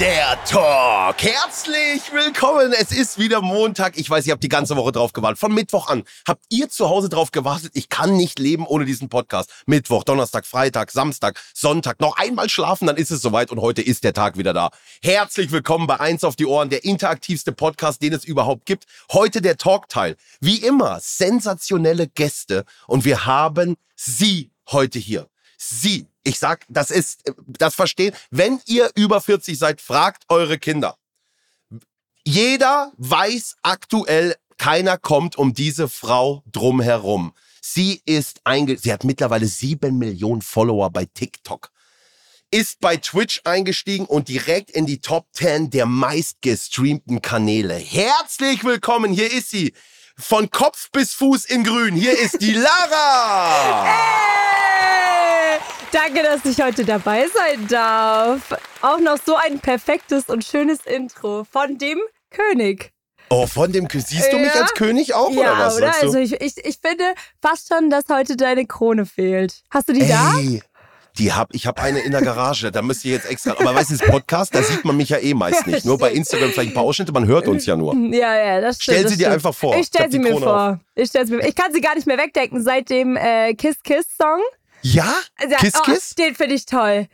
Der Talk. Herzlich willkommen. Es ist wieder Montag. Ich weiß, ihr habt die ganze Woche drauf gewartet. Von Mittwoch an habt ihr zu Hause drauf gewartet. Ich kann nicht leben ohne diesen Podcast. Mittwoch, Donnerstag, Freitag, Samstag, Sonntag. Noch einmal schlafen, dann ist es soweit und heute ist der Tag wieder da. Herzlich willkommen bei Eins auf die Ohren, der interaktivste Podcast, den es überhaupt gibt. Heute der Talkteil. Wie immer, sensationelle Gäste und wir haben Sie heute hier. Sie. Ich sag, das ist, das verstehen. Wenn ihr über 40 seid, fragt eure Kinder. Jeder weiß aktuell, keiner kommt um diese Frau drumherum. Sie ist einge, sie hat mittlerweile sieben Millionen Follower bei TikTok. Ist bei Twitch eingestiegen und direkt in die Top 10 der meistgestreamten Kanäle. Herzlich willkommen, hier ist sie. Von Kopf bis Fuß in grün. Hier ist die Lara. Hey! Danke, dass ich heute dabei sein darf. Auch noch so ein perfektes und schönes Intro von dem König. Oh, von dem Kö- siehst du mich Ja? als König auch oder ja, was? oder? sagst du? Also ich, ich, ich finde fast schon, dass heute deine Krone fehlt. Hast du die da? Ey, die hab, ich habe eine in der Garage, da müsst ihr jetzt extra. Aber weißt du, das Podcast, da sieht man mich ja eh meist nicht. Nur bei Instagram vielleicht ein paar Ausschnitte, man hört uns ja nur. Ja, ja, das stimmt. Stell sie dir einfach vor. Ich Ich stell hab sie mir Krone vor. Ich, stell's mir, ich kann sie gar nicht mehr wegdenken seit dem äh, Kiss Kiss Song. Ja? Also, Kiss, oh, Kiss? Den finde ich toll.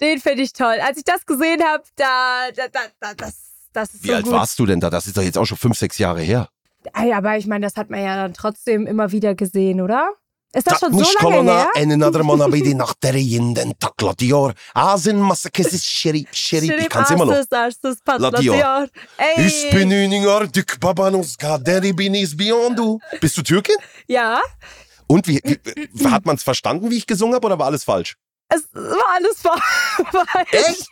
Den finde ich toll. Als ich das gesehen habe, da, da, da, da, das, das ist Wie so alt gut. warst du denn da? Das ist doch jetzt auch schon fünf, sechs Jahre her. Aber ich meine, das hat man ja dann trotzdem immer wieder gesehen, oder? Ist das Da schon so lange her? en man abidi nach der jinden takladior. Asin masakis shirip shirip. Ich kann's immer noch. Arstes, Arstes, Latior. Patlatior. Ey. Ich bin üninger dük babanus kaderi. Bist du Türkin? Ja, Und wie, wie hat man's verstanden, wie ich gesungen habe, oder war alles falsch? es war alles falsch. Echt?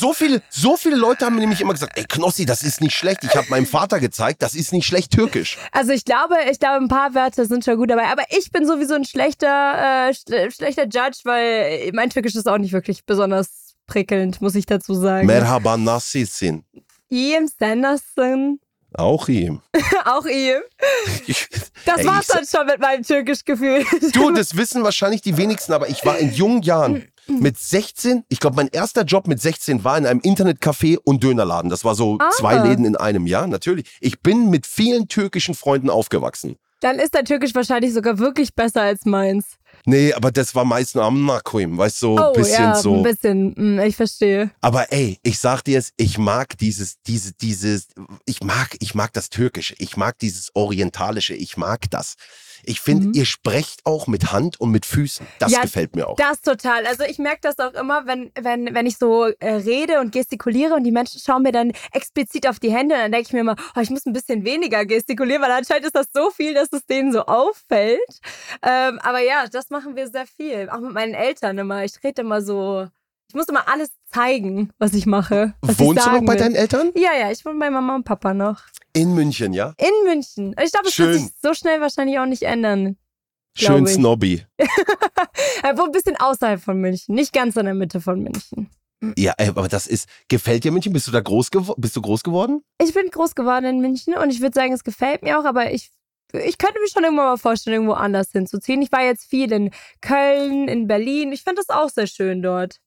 So viele, so viele Leute haben nämlich immer gesagt, ey Knossi, das ist nicht schlecht. Ich habe meinem Vater gezeigt, das ist nicht schlecht türkisch. Also ich glaube, ich glaube, ein paar Wörter sind schon gut dabei. Aber ich bin sowieso ein schlechter, äh, sch- schlechter Judge, weil mein Türkisch ist auch nicht wirklich besonders prickelnd, muss ich dazu sagen. Merhaba nasılsın? Iyiyim, sen nasılsın? Auch ihm. Auch iyiyim. Das Ey, war's dann schon mit meinem Türkisch-Gefühl. Du, das wissen wahrscheinlich die wenigsten, aber ich war in jungen Jahren mit 16, ich glaube, mein erster Job mit 16 war in einem Internetcafé und Dönerladen. Das war so Ah. zwei Läden in einem Jahr, natürlich. Ich bin mit vielen türkischen Freunden aufgewachsen. Dann ist dein Türkisch wahrscheinlich sogar wirklich besser als meins. Nee, aber das war meistens am Nakoim, weißt du, so Oh, bisschen ja, so. ein bisschen. Hm, Ich verstehe. Aber ey, ich sag dir es, ich mag dieses, diese, dieses, ich mag, ich mag das Türkische, ich mag dieses Orientalische, ich mag das. Ich finde, Mhm. ihr sprecht auch mit Hand und mit Füßen. Das Ja, gefällt mir auch. Das total. Also ich merke das auch immer, wenn, wenn, wenn ich so äh, rede und gestikuliere und die Menschen schauen mir dann explizit auf die Hände, dann denke ich mir immer, oh, ich muss ein bisschen weniger gestikulieren, weil anscheinend ist das so viel, dass es denen so auffällt. Ähm, aber ja, das machen wir sehr viel. Auch mit meinen Eltern immer. Ich rede immer so, ich muss immer alles zeigen, was ich mache. Was Wohnst ich du noch bei will. deinen Eltern? Ja, ja, ich wohne bei Mama und Papa noch. In München, ja? In München. Ich glaube, es wird sich so schnell wahrscheinlich auch nicht ändern. Schön ich. snobby. Aber ein bisschen außerhalb von München, nicht ganz in der Mitte von München. Ja, ey, aber das ist, gefällt dir München? Bist du da groß, bist du groß geworden? Ich bin groß geworden in München und ich würde sagen, es gefällt mir auch, aber ich, ich könnte mir schon irgendwann mal vorstellen, irgendwo anders hinzuziehen. Ich war jetzt viel in Köln, in Berlin. Ich finde das auch sehr schön dort.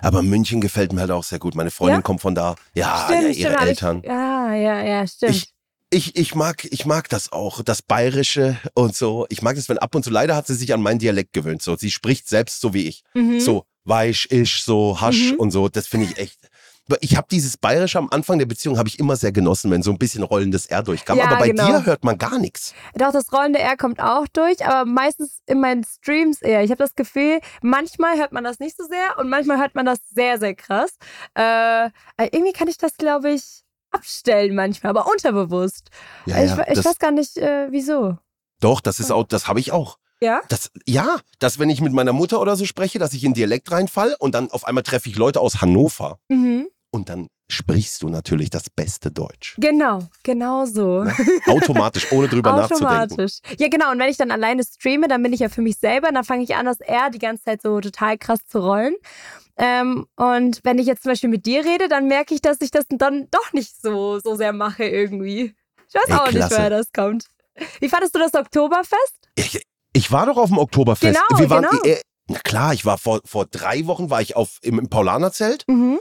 Aber München gefällt mir halt auch sehr gut. Meine Freundin Ja? kommt von da. Ja, stimmt, ja, ihre stimmt. Eltern. Ich, ja, ja, ja, stimmt. Ich, ich, ich, mag, ich mag das auch, das Bayerische und so. Ich mag das, wenn ab und zu, leider hat sie sich an meinen Dialekt gewöhnt. So. Sie spricht selbst so wie ich. mhm. So weich, ich, so hasch Mhm. und so. Das finde ich echt. Ich habe dieses Bayerische am Anfang der Beziehung habe ich immer sehr genossen, wenn so ein bisschen rollendes R durchkam. Ja, aber bei genau. dir hört man gar nichts. Doch, das rollende R kommt auch durch, aber meistens in meinen Streams eher. Ich habe das Gefühl, manchmal hört man das nicht so sehr und manchmal hört man das sehr, sehr krass. Äh, irgendwie kann ich das, glaube ich, abstellen manchmal, aber unterbewusst. Ja, ich ja, ich das, weiß gar nicht, äh, wieso. doch, das ist auch, das habe ich auch. Ja? Das, ja, dass wenn ich mit meiner Mutter oder so spreche, dass ich in Dialekt reinfall und dann auf einmal treffe ich Leute aus Hannover Mhm. Und dann sprichst du natürlich das beste Deutsch. Genau, genau so. Automatisch, ohne drüber nachzudenken. Automatisch. Ja, genau. Und wenn ich dann alleine streame, dann bin ich ja für mich selber. Dann fange ich an, das R die ganze Zeit so total krass zu rollen. Ähm, und wenn ich jetzt zum Beispiel mit dir rede, dann merke ich, dass ich das dann doch nicht so, so sehr mache irgendwie. Ich weiß Ey, auch nicht, klasse. woher das kommt. Wie fandest du das Oktoberfest? Ich, ich war doch auf dem Oktoberfest. Genau, Wir waren, genau. äh, na klar, ich war vor, vor drei Wochen war ich auf, im, im Paulanerzelt. Mhm.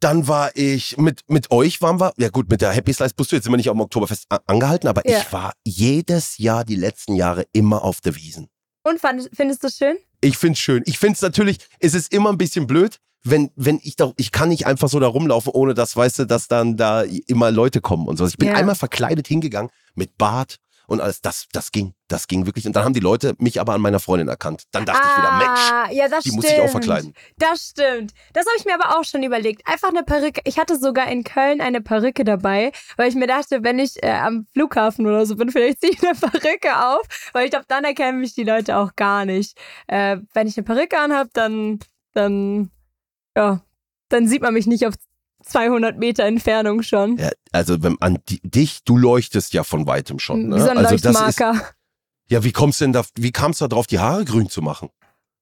Dann war ich mit, mit euch waren wir, ja gut, mit der Happy Slice bist du jetzt sind wir nicht auf dem Oktoberfest angehalten, aber Ja. ich war jedes Jahr die letzten Jahre immer auf der Wiesen. Und fand, findest du es schön? Ich find's schön. Ich find's natürlich, es ist immer ein bisschen blöd, wenn, wenn ich da, ich kann nicht einfach so da rumlaufen, ohne dass, weißt du, dass dann da immer Leute kommen und so. Ich bin Ja. einmal verkleidet hingegangen mit Bart und alles. Das, das ging, das ging wirklich. Und dann haben die Leute mich aber an meiner Freundin erkannt. Dann dachte ich wieder, Mensch, Ah, ja, das die stimmt. muss ich auch verkleiden. Das stimmt. Das habe ich mir aber auch schon überlegt. Einfach eine Perücke. Ich hatte sogar in Köln eine Perücke dabei, weil ich mir dachte, wenn ich äh, am Flughafen oder so bin, vielleicht ziehe ich eine Perücke auf, weil ich glaube, dann erkennen mich die Leute auch gar nicht. Äh, wenn ich eine Perücke anhabe, dann, dann, ja, dann sieht man mich nicht auf 200 Meter Entfernung schon. Ja, also wenn an di- dich, du leuchtest ja von weitem schon. Ne? Wie so ein also das ist, Leuchtmarker. ja, wie kommst du denn da, wie kamst du da drauf, die Haare grün zu machen?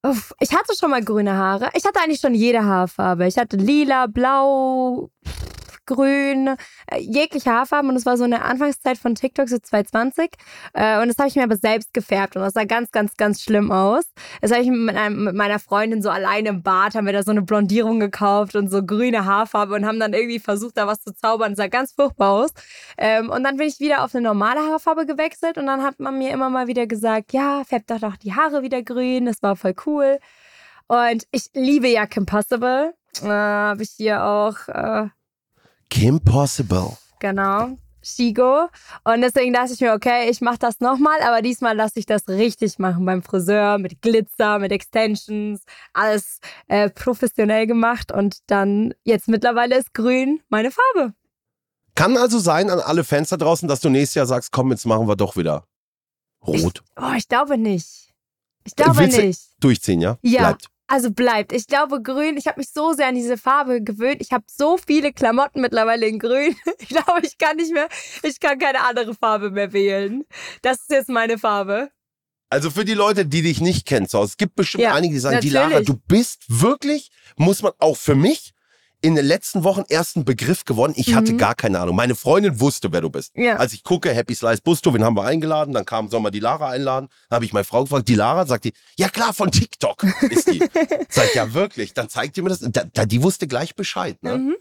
Uff, ich hatte schon mal grüne Haare. Ich hatte eigentlich schon jede Haarfarbe. Ich hatte lila, blau, grün, äh, jegliche Haarfarben. Und es war so eine Anfangszeit von TikTok, so 2020. Äh, und das habe ich mir aber selbst gefärbt. Und das sah ganz, ganz, ganz schlimm aus. Das habe ich mit, einem, mit meiner Freundin so alleine im Bad, haben wir da so eine Blondierung gekauft und so grüne Haarfarbe und haben dann irgendwie versucht, da was zu zaubern. Das sah ganz furchtbar aus. Ähm, und dann bin ich wieder auf eine normale Haarfarbe gewechselt. Und dann hat man mir immer mal wieder gesagt, ja, färb doch doch die Haare wieder grün. Das war voll cool. Und ich liebe ja Kim Possible. Äh, Habe ich hier auch, äh, Kim Possible. genau, Shigo. Und deswegen dachte ich mir, okay, ich mache das nochmal, aber diesmal lasse ich das richtig machen beim Friseur, mit Glitzer, mit Extensions, alles äh, professionell gemacht. Und dann, jetzt mittlerweile ist grün meine Farbe. Kann also sein an alle Fans da draußen, dass du nächstes Jahr sagst, komm, jetzt machen wir doch wieder rot. Oh, ich glaube nicht. Ich glaube Willst nicht. Durchziehen, ja? Ja. Bleibt. Also bleibt. Ich glaube, grün, ich habe mich so sehr an diese Farbe gewöhnt. Ich habe so viele Klamotten mittlerweile in grün. Ich glaube, ich kann nicht mehr, ich kann keine andere Farbe mehr wählen. Das ist jetzt meine Farbe. Also für die Leute, die dich nicht kennen, so, es gibt bestimmt Ja, einige, die sagen, die. Lara, du bist wirklich, muss man auch für mich in den letzten Wochen erst ein Begriff geworden. Ich hatte Mhm. gar keine Ahnung. Meine Freundin wusste, wer du bist. Ja. Als ich gucke, Happy Slice Busto, wen haben wir eingeladen? Dann kam, soll man die Lara einladen? Dann habe ich meine Frau gefragt, die Lara? Sagt die, ja klar, von TikTok ist die. Sag ich, ja wirklich. Dann zeigt die mir das. Da, da, die wusste gleich Bescheid. Ne? Mhm.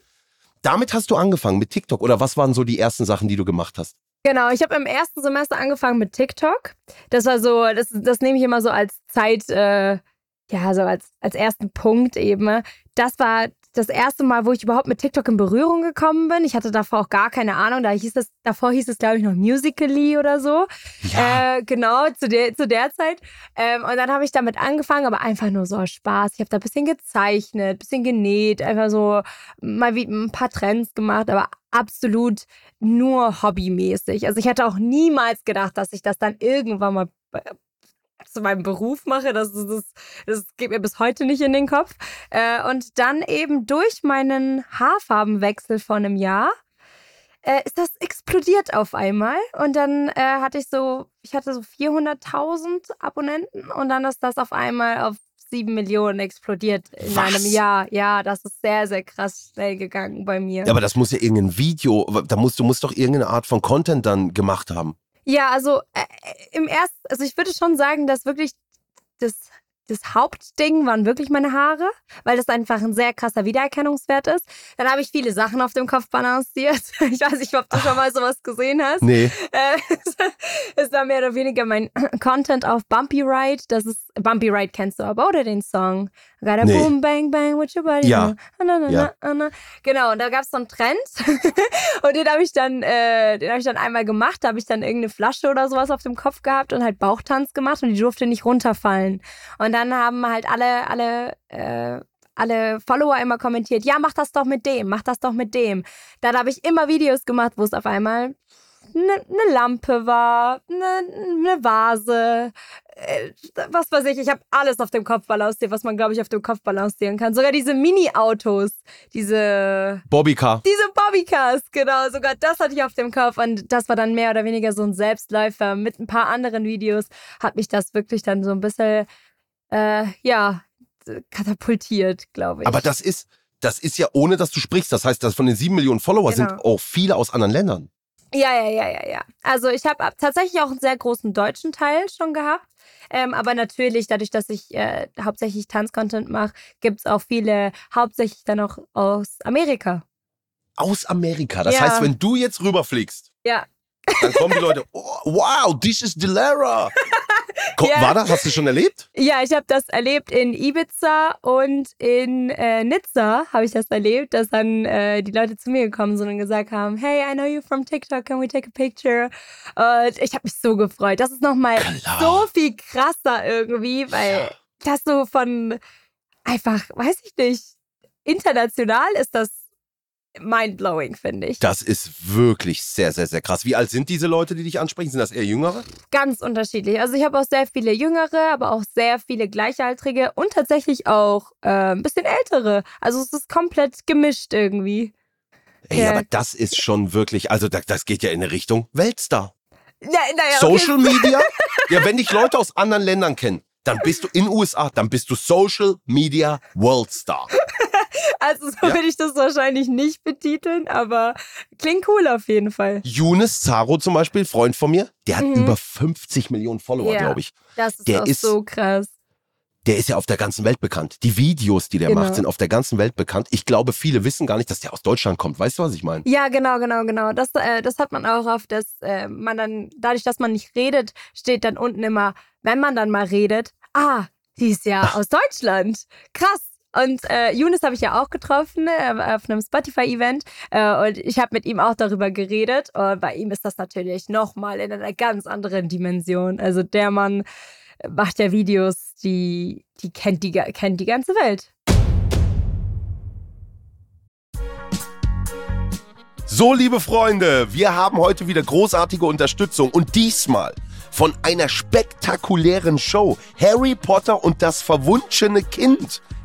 Damit hast du angefangen mit TikTok. Oder was waren so die ersten Sachen, die du gemacht hast? Genau, ich habe im ersten Semester angefangen mit TikTok. Das war so, das, das nehme ich immer so als Zeit, äh, ja, so als, als ersten Punkt eben. Das war das erste Mal, wo ich überhaupt mit TikTok in Berührung gekommen bin. Ich hatte davor auch gar keine Ahnung. Da hieß es, davor hieß es, glaube ich, noch Musically oder so. Äh, genau, zu der, zu der Zeit. Ähm, und dann habe ich damit angefangen, aber einfach nur so Spaß. Ich habe da ein bisschen gezeichnet, ein bisschen genäht, einfach so mal wie ein paar Trends gemacht, aber absolut nur hobbymäßig. Also ich hätte auch niemals gedacht, dass ich das dann irgendwann mal zu meinem Beruf mache. Das, ist- das, das geht mir bis heute nicht in den Kopf. Äh, und dann eben durch meinen Haarfarbenwechsel vor einem Jahr äh, ist das explodiert auf einmal. Und dann äh, hatte ich so, ich hatte so 400.000 Abonnenten und dann ist das auf einmal auf 7 Millionen explodiert in Was? einem Jahr. Ja, das ist sehr, sehr krass schnell gegangen bei mir. Ja, aber das muss ja irgendein Video, da musst du musst doch irgendeine Art von Content dann gemacht haben. Ja, also äh, im ersten, also ich würde schon sagen, dass wirklich das das Hauptding waren wirklich meine Haare, weil das einfach ein sehr krasser Wiedererkennungswert ist. Dann habe ich viele Sachen auf dem Kopf balanciert. Ich weiß nicht, ob du schon mal sowas gesehen hast. Nee. Äh, es war mehr oder weniger mein Content auf Bumpy Ride. Das ist, Bumpy Ride kennst du aber, oder den Song? Gotta Nee. boom, bang, bang with your body. Ja. Na, na, Ja. na. Genau, und da gab es so einen Trend. und den habe ich dann, äh, den habe ich dann einmal gemacht. Da habe ich dann irgendeine Flasche oder sowas auf dem Kopf gehabt und halt Bauchtanz gemacht und die durfte nicht runterfallen. Und dann haben halt alle, alle, äh, alle Follower immer kommentiert, ja, mach das doch mit dem, mach das doch mit dem. Dann habe ich immer Videos gemacht, wo es auf einmal eine ne Lampe war, eine ne Vase, äh, was weiß ich. Ich habe alles auf dem Kopf balanciert, was man, glaube ich, auf dem Kopf balancieren kann. Sogar diese Mini-Autos, diese Bobbycar. diese Bobbycars, genau, sogar das hatte ich auf dem Kopf und das war dann mehr oder weniger so ein Selbstläufer. Mit ein paar anderen Videos hat mich das wirklich dann so ein bisschen, äh, ja, katapultiert, glaube ich. Aber das ist, das ist ja ohne, dass du sprichst. Das heißt, dass von den sieben Millionen Follower Genau. sind auch viele aus anderen Ländern. Ja, ja, ja, ja, ja. Also ich habe tatsächlich auch einen sehr großen deutschen Teil schon gehabt. Ähm, aber natürlich, dadurch, dass ich äh, hauptsächlich Tanzcontent mache, gibt es auch viele, hauptsächlich dann auch aus Amerika. Aus Amerika. Das Ja. heißt, wenn du jetzt rüberfliegst, Ja. dann kommen die Leute, oh, wow, this is Dilara. Ja. War das? Hast du schon erlebt? Ja, ich habe das erlebt in Ibiza und in äh, Nizza habe ich das erlebt, dass dann äh, die Leute zu mir gekommen sind und gesagt haben, hey, I know you from TikTok, can we take a picture? Und ich habe mich so gefreut. Das ist nochmal so viel krasser irgendwie, weil das so von einfach, weiß ich nicht, international ist das mindblowing, finde ich. Das ist wirklich sehr, sehr, sehr krass. Wie alt sind diese Leute, die dich ansprechen? Sind das eher Jüngere? Ganz unterschiedlich. Also ich habe auch sehr viele Jüngere, aber auch sehr viele Gleichaltrige und tatsächlich auch äh, ein bisschen Ältere. Also es ist komplett gemischt irgendwie. Ey, Ja. aber das ist schon wirklich, also das, das geht ja in eine Richtung Weltstar. Ja, naja, okay. Social Media? Ja, wenn dich Leute aus anderen Ländern kennen, dann bist du in USA, dann bist du Social Media Worldstar. Also so Ja. würde ich das wahrscheinlich nicht betiteln, aber klingt cool auf jeden Fall. Younes Zaro zum Beispiel, Freund von mir, der hat Mhm. über 50 Millionen Follower, Ja. glaube ich. Das ist Der auch ist- so krass. Der ist ja auf der ganzen Welt bekannt. Die Videos, die der Genau. macht, sind auf der ganzen Welt bekannt. Ich glaube, viele wissen gar nicht, dass der aus Deutschland kommt. Weißt du, was ich meine? Ja, genau, genau, genau. Das, äh, das hat man auch oft, dass äh, man dann, dadurch, dass man nicht redet, steht dann unten immer, wenn man dann mal redet, ah, die ist ja aus Deutschland. Krass. Und äh, Younes habe ich ja auch getroffen äh, auf einem Spotify-Event äh, und ich habe mit ihm auch darüber geredet. Und bei ihm ist das natürlich nochmal in einer ganz anderen Dimension. Also der Mann macht ja Videos, die, die kennt die, kennt die ganze Welt. So, liebe Freunde, wir haben heute wieder großartige Unterstützung und diesmal von einer spektakulären Show. Harry Potter und das verwunschene Kind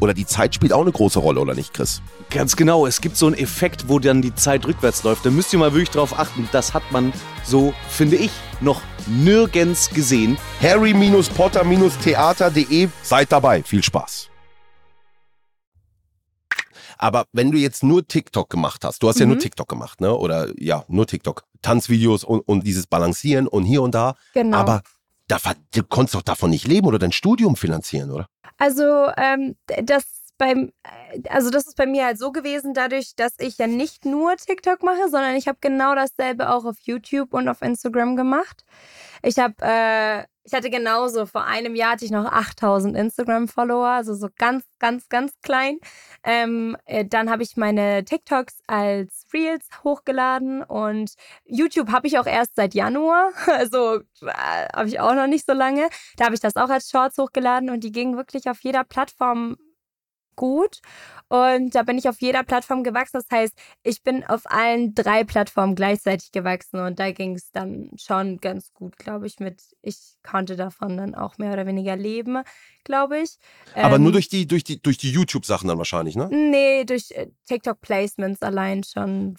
oder die Zeit spielt auch eine große Rolle, oder nicht, Chris? Ganz genau, es gibt so einen Effekt, wo dann die Zeit rückwärts läuft. Da müsst ihr mal wirklich drauf achten. Das hat man so, finde ich, noch nirgends gesehen. Harry-Potter-Theater.de, seid dabei. Viel Spaß. Aber wenn du jetzt nur TikTok gemacht hast, du hast ja Mhm. nur TikTok gemacht, ne? Oder ja, nur TikTok. Tanzvideos und, und dieses Balancieren und hier und da. Genau. Aber da, du konntest doch davon nicht leben oder dein Studium finanzieren, oder? Also ähm, das beim, äh, also das ist bei mir halt so gewesen, dadurch, dass ich ja nicht nur TikTok mache, sondern ich habe genau dasselbe auch auf YouTube und auf Instagram gemacht. Ich habe, äh, ich hatte genauso, vor einem Jahr hatte ich noch 8000 Instagram-Follower, also so ganz, ganz, ganz klein. Ähm, äh, dann habe ich meine TikToks als Reels hochgeladen und YouTube habe ich auch erst seit Januar, also äh, habe ich auch noch nicht so lange. Da habe ich das auch als Shorts hochgeladen und die gingen wirklich auf jeder Plattform gut. Und da bin ich auf jeder Plattform gewachsen. Das heißt, ich bin auf allen drei Plattformen gleichzeitig gewachsen und da ging es dann schon ganz gut, glaube ich, mit. Ich konnte davon dann auch mehr oder weniger leben, glaube ich. Aber Ähm, nur durch die, durch die, durch die YouTube-Sachen dann wahrscheinlich, ne? Nee, durch äh, TikTok-Placements allein schon.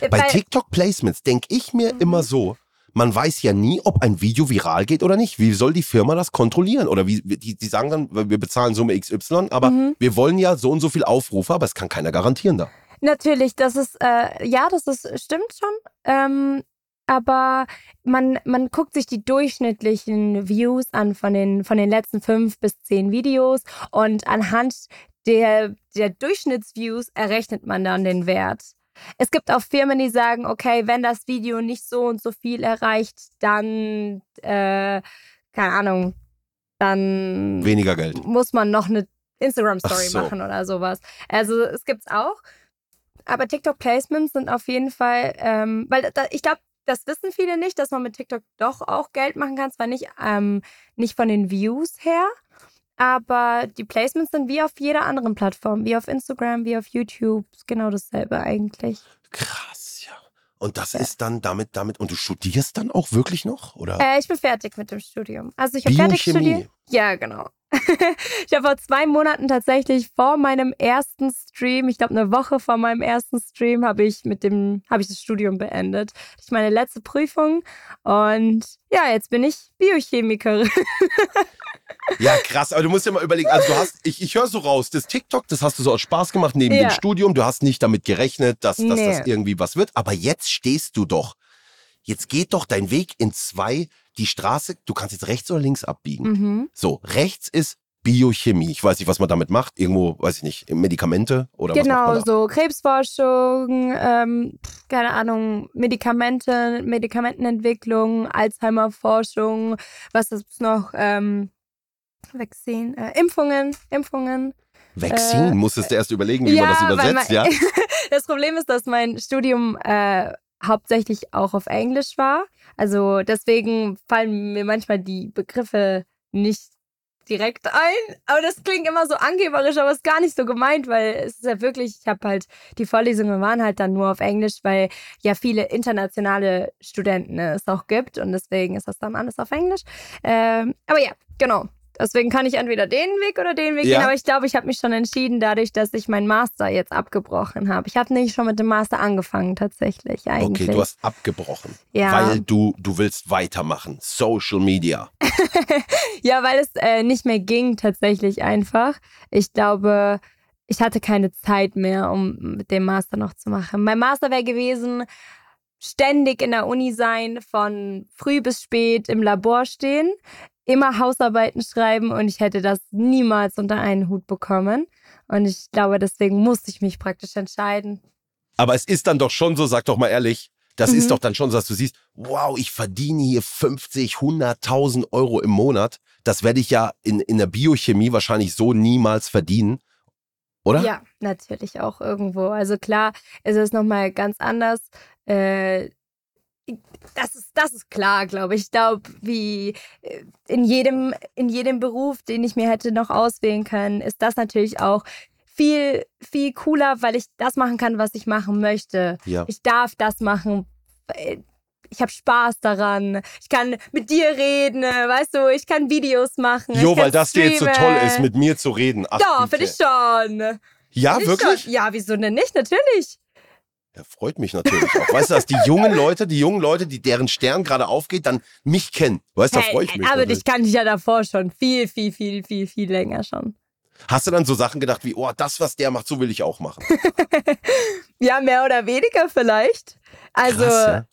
Äh, Bei TikTok-Placements denke ich mir Mhm. immer so, man weiß ja nie, ob ein Video viral geht oder nicht. Wie soll die Firma das kontrollieren? Oder wie, die, die sagen dann, wir bezahlen Summe XY, aber Mhm. wir wollen ja so und so viel Aufrufe, aber es kann keiner garantieren da. Natürlich, das ist, äh, ja, das ist, stimmt schon. Ähm, aber man, man guckt sich die durchschnittlichen Views an von den, von den letzten fünf bis zehn Videos und anhand der, der Durchschnittsviews errechnet man dann den Wert. Es gibt auch Firmen, die sagen, okay, wenn das Video nicht so und so viel erreicht, dann, äh, keine Ahnung, dann Weniger Geld. muss man noch eine Instagram-Story so. machen oder sowas. Also es gibt's auch. Aber TikTok-Placements sind auf jeden Fall, ähm, weil da, ich glaube, das wissen viele nicht, dass man mit TikTok doch auch Geld machen kann. Zwar nicht, ähm, nicht von den Views her, aber die Placements sind wie auf jeder anderen Plattform, wie auf Instagram, wie auf YouTube. Genau dasselbe eigentlich. Krass, ja. Und das ist dann damit, damit, und du studierst dann auch wirklich noch? Oder? Äh, ich bin fertig mit dem Studium. Also ich habe fertig studiert. Ja, genau. ich habe vor zwei Monaten tatsächlich vor meinem ersten Stream, ich glaube eine Woche vor meinem ersten Stream, habe ich mit dem, habe ich das Studium beendet. Das ist meine letzte Prüfung und ja, jetzt bin ich Biochemikerin. Ja, krass, aber du musst ja mal überlegen, also du hast, ich, ich höre so raus, das TikTok, das hast du so aus Spaß gemacht neben Ja. dem Studium, du hast nicht damit gerechnet, dass, dass Nee. das irgendwie was wird, aber jetzt stehst du doch, jetzt geht doch dein Weg in zwei, die Straße, du kannst jetzt rechts oder links abbiegen. Mhm. So, rechts ist Biochemie, ich weiß nicht, was man damit macht, irgendwo, weiß ich nicht, Medikamente oder Genau, so Krebsforschung, ähm, keine Ahnung, Medikamente, Medikamentenentwicklung, Alzheimer-Forschung, was ist noch? Ähm, Vaccine, äh, Impfungen, Impfungen. Vaccine, äh, musstest du erst überlegen, wie man das übersetzt, mein- ja? das Problem ist, dass mein Studium äh, hauptsächlich auch auf Englisch war. Also deswegen fallen mir manchmal die Begriffe nicht direkt ein. Aber das klingt immer so angeberisch, aber ist gar nicht so gemeint, weil es ist ja wirklich, ich habe halt, die Vorlesungen waren halt dann nur auf Englisch, weil ja viele internationale Studenten es auch gibt und deswegen ist das dann alles auf Englisch. Ähm, aber ja, genau. Deswegen kann ich entweder den Weg oder den Weg Ja. gehen, aber ich glaube, ich habe mich schon entschieden, dadurch, dass ich meinen Master jetzt abgebrochen habe. Ich habe nicht schon mit dem Master angefangen, tatsächlich, eigentlich. Okay, du hast abgebrochen, ja. weil du, du willst weitermachen. Social Media. Ja, weil es äh, nicht mehr ging tatsächlich einfach. Ich glaube, ich hatte keine Zeit mehr, um mit dem Master noch zu machen. Mein Master wäre gewesen, ständig in der Uni sein, von früh bis spät im Labor stehen, immer Hausarbeiten schreiben und ich hätte das niemals unter einen Hut bekommen. Und ich glaube, deswegen musste ich mich praktisch entscheiden. Aber es ist dann doch schon so, sag doch mal ehrlich, das Mhm. ist doch dann schon so, dass du siehst, wow, ich verdiene hier 50, 100.000 Euro im Monat. Das werde ich ja in, in der Biochemie wahrscheinlich so niemals verdienen. Oder? Ja, natürlich auch irgendwo. Also klar, es ist nochmal ganz anders. Äh, das ist, das ist klar, glaube ich. Ich glaube, wie äh, in jedem, in jedem Beruf, den ich mir hätte noch auswählen können, ist das natürlich auch viel, viel cooler, weil ich das machen kann, was ich machen möchte. Ja. Ich darf das machen. äh, ich hab Spaß daran. Ich kann mit dir reden, weißt du, ich kann Videos machen. Jo, weil das dir jetzt so toll streamen. ist, mit mir zu reden. Ach, Ja, bitte. finde ich schon. Ja, ich wirklich? Schon. Ja, wieso denn nicht? Natürlich. Ja, freut mich natürlich auch. Weißt du, dass die jungen Leute, die jungen Leute, die deren Stern gerade aufgeht, dann mich kennen. Weißt du, da Hey, freue ich mich. aber natürlich. dich kannte ich ja davor schon. Viel, viel, viel, viel, viel länger schon. Hast du dann so Sachen gedacht wie, oh, das, was der macht, so will ich auch machen? Ja, mehr oder weniger vielleicht. Also, Krass, ja.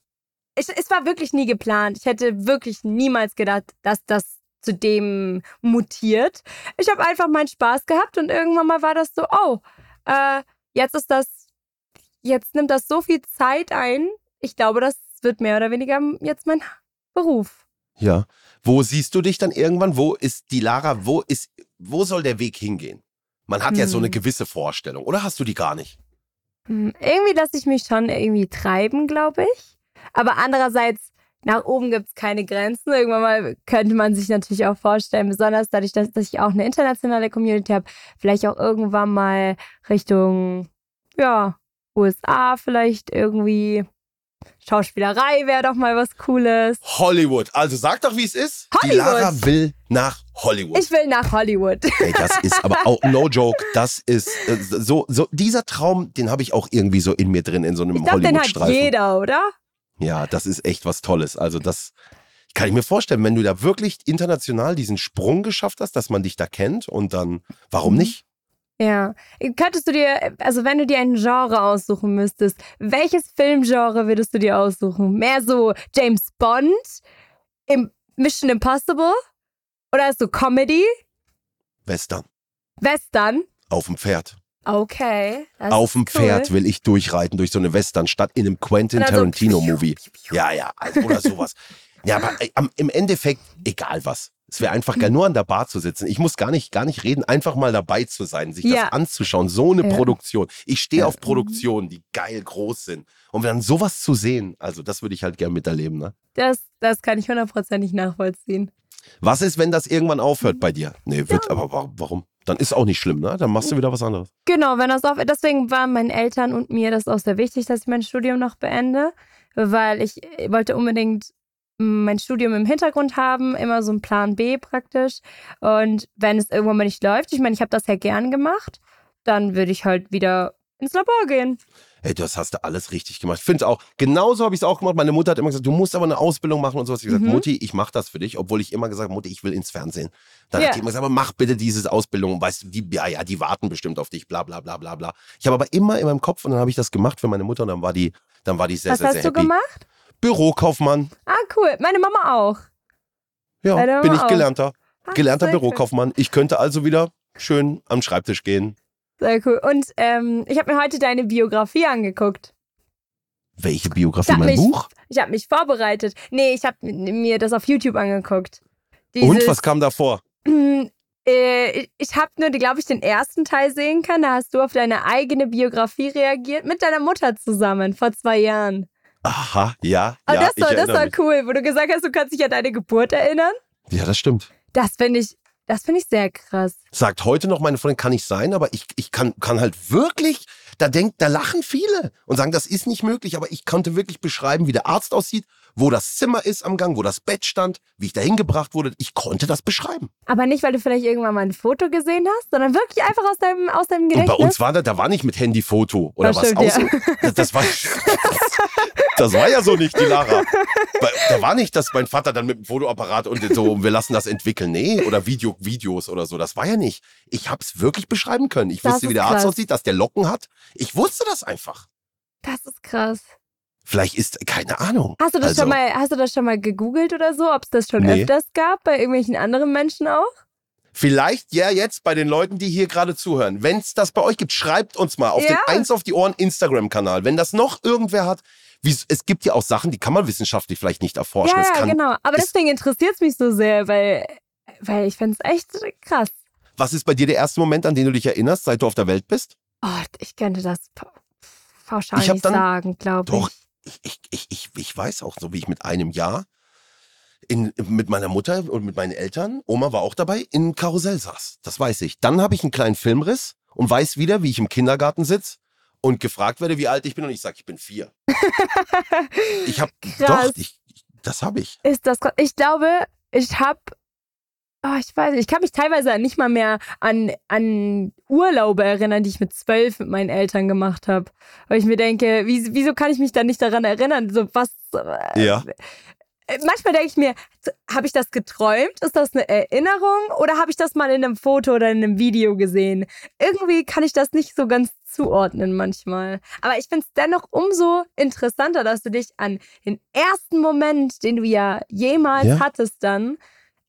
ich, es war wirklich nie geplant. Ich hätte wirklich niemals gedacht, dass das zu dem mutiert. Ich habe einfach meinen Spaß gehabt und irgendwann mal war das so, oh, äh, jetzt ist das, jetzt nimmt das so viel Zeit ein. Ich glaube, das wird mehr oder weniger jetzt mein Beruf. Ja. Wo siehst du dich dann irgendwann? Wo ist die Lara? Wo ist, wo soll der Weg hingehen? Man hat ja so eine Hm. gewisse Vorstellung. Oder hast du die gar nicht? Hm, Irgendwie lasse ich mich schon irgendwie treiben, glaube ich. Aber andererseits, nach oben gibt es keine Grenzen. Irgendwann mal könnte man sich natürlich auch vorstellen, besonders dadurch, dass, dass ich auch eine internationale Community habe, vielleicht auch irgendwann mal Richtung, ja, USA vielleicht irgendwie. Schauspielerei wäre doch mal was Cooles. Hollywood. Also sag doch, wie es ist. Die Hollywood. Lara will nach Hollywood. Ich will nach Hollywood. Ey, das ist aber auch no joke. Das ist äh, so, so dieser Traum, den habe ich auch irgendwie so in mir drin in so einem Ich glaube, den hat jeder, oder? Ja, das ist echt was Tolles. Also das kann ich mir vorstellen, wenn du da wirklich international diesen Sprung geschafft hast, dass man dich da kennt und dann, warum Mhm. nicht? Ja. Könntest du dir, also wenn du dir ein Genre aussuchen müsstest, welches Filmgenre würdest du dir aussuchen? Mehr so James Bond, im Mission Impossible oder so Comedy, Western. Western? Auf dem Pferd. Okay. Auf dem cool. Pferd will ich durchreiten durch so eine Westernstadt in einem Quentin Oder so Tarantino-Movie. Ja, ja, also, oder sowas. Ja, aber äh, im Endeffekt, egal was. Es wäre einfach geil, nur an der Bar zu sitzen. Ich muss gar nicht, gar nicht reden, einfach mal dabei zu sein, sich Ja. das anzuschauen. So eine Ja. Produktion. Ich stehe Ja. auf Produktionen, die geil groß sind. Und dann sowas zu sehen, also das würde ich halt gern miterleben. Ne? Das, das kann ich hundertprozentig nachvollziehen. Was ist, wenn das irgendwann aufhört bei dir? Nee, wird, aber wa- warum? Dann ist auch nicht schlimm, ne? Dann machst du wieder was anderes. Genau, wenn das auf, deswegen war meinen Eltern und mir das auch sehr wichtig, dass ich mein Studium noch beende, weil ich wollte unbedingt mein Studium im Hintergrund haben, immer so ein Plan B praktisch. Und wenn es irgendwann mal nicht läuft, ich meine, ich habe das ja gern gemacht, dann würde ich halt wieder ins Labor gehen. Hey, das hast du alles richtig gemacht. Ich finde auch, genauso habe ich es auch gemacht. Meine Mutter hat immer gesagt, du musst aber eine Ausbildung machen und sowas. Ich habe gesagt, Mhm. Mutti, ich mache das für dich, obwohl ich immer gesagt habe, Mutti, ich will ins Fernsehen. Dann Ja. hat die immer gesagt, aber mach bitte diese Ausbildung. Weißt du, die, ja, ja, die warten bestimmt auf dich, bla, bla, bla, bla, bla. Ich habe aber immer in meinem Kopf und dann habe ich das gemacht für meine Mutter und dann war die, dann war die sehr, Was sehr, hast sehr du happy. gemacht? Bürokaufmann. Ah, cool. Meine Mama auch. Ja, Meine bin Mama ich auch. gelernter. Ah, Gelernter cool. Bürokaufmann. Ich könnte also wieder schön am Schreibtisch gehen. Sehr cool. Und ähm, ich habe mir heute deine Biografie angeguckt. Welche Biografie? Mein mich- Buch? Ich habe mich vorbereitet. Nee, ich habe mir das auf YouTube angeguckt. Und Dieses- was kam da vor? Mm, äh, ich habe nur, glaube ich, den ersten Teil sehen können. Da hast du auf deine eigene Biografie reagiert mit deiner Mutter zusammen vor zwei Jahren. Aha, ja. Und ja, das ich war, das war cool, wo du gesagt hast, du kannst dich an deine Geburt erinnern. Ja, das stimmt. Das finde ich, das finde ich sehr krass. Sagt heute noch meine Freundin, kann nicht sein, aber ich, ich kann, kann halt wirklich, da denkt, da lachen viele und sagen, das ist nicht möglich, aber ich konnte wirklich beschreiben, wie der Arzt aussieht, wo das Zimmer ist am Gang, wo das Bett stand, wie ich da hingebracht wurde. Ich konnte das beschreiben. Aber nicht, weil du vielleicht irgendwann mal ein Foto gesehen hast, sondern wirklich einfach aus deinem, aus deinem Und Gedächtnis. bei uns war das, da war nicht mit Handyfoto oder Das was. stimmt, Außer, das, das, war, das war ja so nicht, die Lara. Da war nicht, dass mein Vater dann mit dem Fotoapparat und so, wir lassen das entwickeln. Nee, oder Video, Videos oder so. Das war ja nicht. Ich habe es wirklich beschreiben können. Ich Das wusste, wie der Arzt krass. aussieht, dass der Locken hat. Ich wusste das einfach. das ist krass. Vielleicht ist, keine Ahnung. Hast du das Also, schon mal, hast du das schon mal gegoogelt oder so, ob es das schon Nee. öfters gab bei irgendwelchen anderen Menschen auch? Vielleicht ja jetzt bei den Leuten, die hier gerade zuhören. Wenn es das bei euch gibt, schreibt uns mal auf Ja. den Eins auf die Ohren Instagram-Kanal. Wenn das noch irgendwer hat, wie, es gibt ja auch Sachen, die kann man wissenschaftlich vielleicht nicht erforschen. ja, kann, genau. Aber es- deswegen interessiert es mich so sehr, weil, weil ich finde es echt krass. Was ist bei dir der erste Moment, an den du dich erinnerst, seit du auf der Welt bist? Oh, ich könnte das pa- pauschal Ich nicht dann- sagen, glaube Doch, ich. ich, ich, ich, ich, ich weiß auch, so wie ich mit einem Jahr in, mit meiner Mutter und mit meinen Eltern, Oma war auch dabei, in Karussell saß. Das weiß ich. Dann habe ich einen kleinen Filmriss und weiß wieder, wie ich im Kindergarten sitze und gefragt werde, wie alt ich bin und ich sage, ich bin vier. ich habe doch, ich, das habe ich. Ist das. Ich glaube, ich habe. Oh, ich weiß nicht, ich kann mich teilweise nicht mal mehr an, an Urlaube erinnern, die ich mit zwölf mit meinen Eltern gemacht habe. Weil ich mir denke, wie, wieso kann ich mich da nicht daran erinnern? So was. äh, Ja. Äh, Manchmal denke ich mir, habe ich das geträumt? Ist das eine Erinnerung? Oder habe ich das mal in einem Foto oder in einem Video gesehen? Irgendwie kann ich das nicht so ganz zuordnen manchmal. Aber ich finde es dennoch umso interessanter, dass du dich an den ersten Moment, den du ja jemals Ja. hattest, dann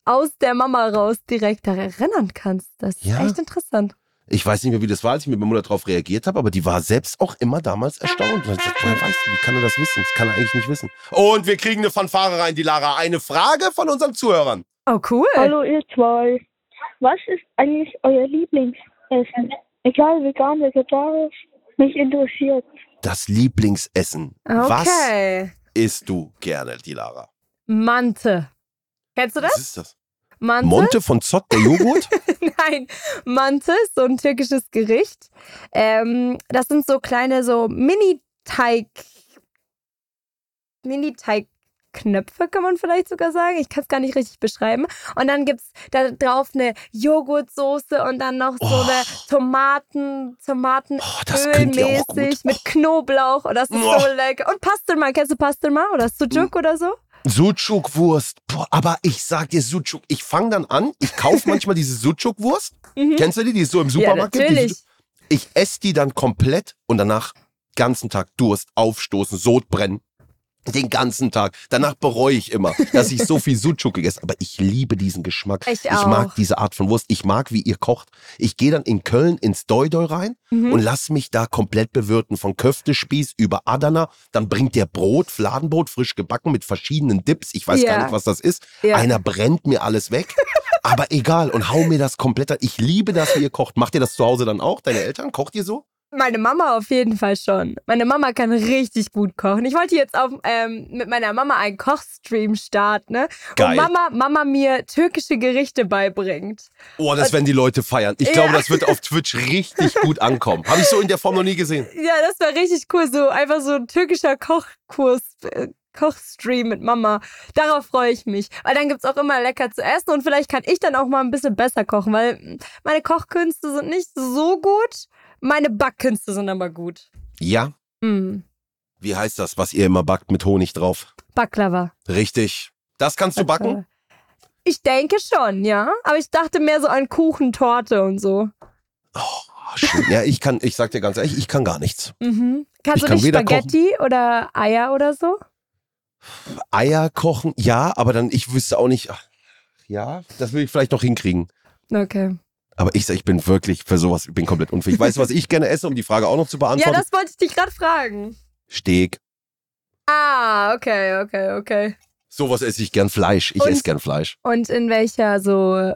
aus der Mama raus direkt daran erinnern kannst. Das ist Ja. echt interessant. Ich weiß nicht mehr, wie das war, als ich mit meiner Mutter darauf reagiert habe, aber die war selbst auch immer damals erstaunt. Und ich gesagt, woher weißt du, wie kann er das wissen? Das kann er eigentlich nicht wissen. Und wir kriegen eine Fanfare rein, die Lara. Eine Frage von unseren Zuhörern. Oh, cool. Hallo ihr zwei. Was ist eigentlich euer Lieblingsessen? Egal vegan, vegetarisch, mich interessiert. Das Lieblingsessen. Was Okay. isst du gerne, die Lara? Mante. Kennst du das? Was ist das? Mante? Monte von Zott, der Joghurt? Nein, Mante ist so ein türkisches Gericht. Ähm, das sind so kleine, so Mini-Teig. Mini-Teigknöpfe, kann man vielleicht sogar sagen. Ich kann es gar nicht richtig beschreiben. Und dann gibt es da drauf eine Joghurtsoße und dann noch so Oh. eine Tomaten, Tomaten. Oh, mit Knoblauch. Und das ist Oh. so lecker. Und Pastelma, kennst du Pastelma oder Sucuk oder so? Sucuk-Wurst. Aber ich sag dir Sucuk. Ich fange dann an, ich kaufe manchmal diese Sucuk-Wurst. Mhm. Kennst du die? Die ist so im Ja, Supermarkt. die natürlich. Ich esse die dann komplett und danach ganzen Tag Durst, aufstoßen, Sodbrennen. Den ganzen Tag. Danach bereue ich immer, dass ich so viel Sucuk gegessen habe. Aber ich liebe diesen Geschmack. Ich ich mag diese Art von Wurst. Ich mag, wie ihr kocht. Ich gehe dann in Köln ins Doi-Doi rein Mhm. und lass mich da komplett bewirten. Von Köftespieß über Adana. Dann bringt der Brot, Fladenbrot, frisch gebacken mit verschiedenen Dips. Ich weiß Ja. gar nicht, was das ist. Ja. Einer brennt mir alles weg. Aber egal und hau mir das komplett an. Ich liebe das, wie ihr kocht. Macht ihr das zu Hause dann auch? Deine Eltern? Kocht ihr so? Meine Mama auf jeden Fall schon. Meine Mama kann richtig gut kochen. Ich wollte jetzt auf, ähm, mit meiner Mama einen Kochstream starten, ne? Geil. Und Mama, Mama mir türkische Gerichte beibringt. Oh, das werden die Leute feiern. Ich Ja. glaube, das wird auf Twitch richtig gut ankommen. Habe ich so in der Form noch nie gesehen. Ja, das war richtig cool. So einfach so ein türkischer Kochkurs. äh, Kochstream mit Mama. Darauf freue ich mich. Weil dann gibt's auch immer lecker zu essen und vielleicht kann ich dann auch mal ein bisschen besser kochen, weil mm, meine Kochkünste sind nicht so gut. Meine Backkünste sind aber gut. Ja, Mm. wie heißt das, was ihr immer backt mit Honig drauf? Baklava. Richtig. Das kannst du backen? Ich denke schon, ja. Aber ich dachte mehr so an Kuchen, Torte und so. Oh, schön. Ja, ich kann, ich sag dir ganz ehrlich, ich kann gar nichts. Mhm. Kannst Ich du kann nicht Spaghetti oder Eier oder so? Eier kochen, ja, aber dann, ich wüsste auch nicht, ach, ja, das will ich vielleicht noch hinkriegen. Okay. Aber ich sag, ich bin wirklich für sowas, ich bin komplett unfähig. Weißt du, was ich gerne esse, um die Frage auch noch zu Ja, beantworten? das wollte ich dich gerade fragen. Steak. Ah, okay, okay, okay. Sowas esse ich gern Fleisch. Ich Und- esse gern Fleisch. Und in welcher so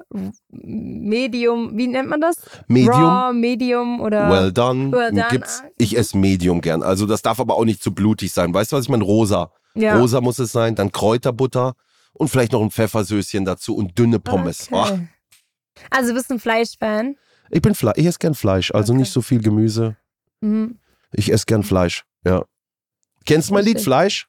Medium, wie nennt man das? Medium. Raw, Medium oder. Well done. Well done, Gibt's, ah, ich esse Medium gern. Also das darf aber auch nicht zu blutig sein. Weißt du, was ich meine? Rosa. ja. Rosa muss es sein. Dann Kräuterbutter und vielleicht noch ein Pfeffersöschen dazu und dünne Pommes. Oh, Okay. Also bist du ein Fleischfan? ich bin Fle ich esse gern Fleisch. Also Okay. nicht so viel Gemüse. Mhm. Ich esse gern Fleisch. Ja. Kennst du mein Lied. Fleisch?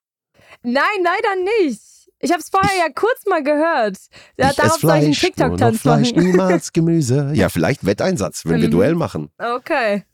Nein, leider nicht. Ich habe es vorher ja kurz mal gehört. Ja, ich darauf soll ich einen Fleisch. TikTok-Tanz Fleisch, machen. niemals Gemüse. Ja, vielleicht Wetteinsatz, wenn wir Mhm. Duell machen. Okay.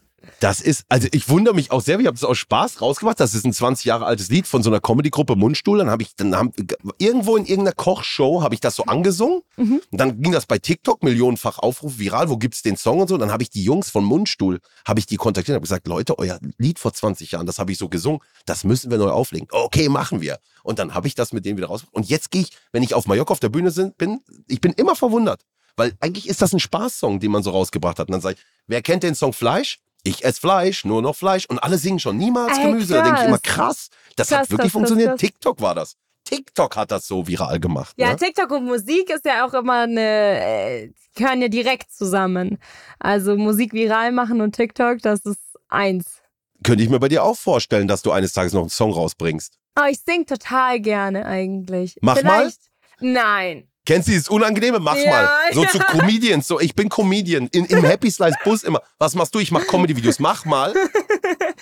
Das ist, also ich wundere mich auch sehr, ich habe es aus Spaß rausgemacht. Das ist ein 20 Jahre altes Lied von so einer Comedy-Gruppe Mundstuhl. Dann habe ich, dann haben, irgendwo in irgendeiner Kochshow habe ich das so angesungen. Mhm. Und dann ging das bei TikTok millionenfach Aufruf viral. Wo gibt's den Song und so? Dann habe ich die Jungs von Mundstuhl, habe ich die kontaktiert und habe gesagt, Leute, euer Lied vor 20 Jahren, das habe ich so gesungen. Das müssen wir neu auflegen. Okay, machen wir. Und dann habe ich das mit denen wieder raus. Und jetzt gehe ich, wenn ich auf Mallorca auf der Bühne bin, ich bin immer verwundert. Weil eigentlich ist das ein Spaßsong, den man so rausgebracht hat. Und dann sage ich, wer kennt den Song Fleisch? Ich esse Fleisch, nur noch Fleisch. Und alle singen schon, niemals Ey, Gemüse. Da denke ich immer, krass. krass, das Krass, hat wirklich krass, funktioniert. krass, krass. TikTok war das. TikTok hat das so viral gemacht. Ja, ne? TikTok und Musik ist ja auch immer eine, äh, gehören ja direkt zusammen. Also Musik viral machen und TikTok, das ist eins. Könnte ich mir bei dir auch vorstellen, dass du eines Tages noch einen Song rausbringst. Oh, ich sing total gerne eigentlich. Mach Vielleicht, Nein. Kennst du dieses Unangenehme? Mach Ja, mal. So ja. zu Comedians. So, ich bin Comedian. In, Im Happy Slice Bus immer. Was machst du? Ich mach Comedy-Videos. Mach mal.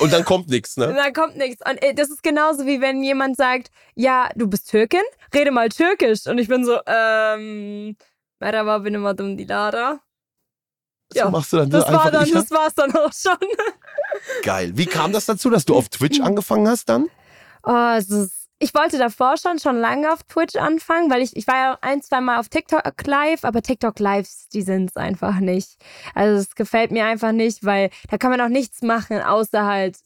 Und dann kommt nichts, Und ne? dann kommt nichts. Und das ist genauso wie wenn jemand sagt, ja, du bist Türkin, rede mal Türkisch. Und ich bin so, ähm, Merhaba benim adım Dilara. So Ja, machst du dann so Das war dann, ich, das war's dann auch schon. Geil. Wie kam das dazu, dass du auf Twitch angefangen hast dann? Oh, es ist, ich wollte davor schon schon lange auf Twitch anfangen, weil ich, ich war ja ein, zwei Mal auf TikTok live, aber TikTok Lives, die sind es einfach nicht. Also es gefällt mir einfach nicht, weil da kann man auch nichts machen, außer halt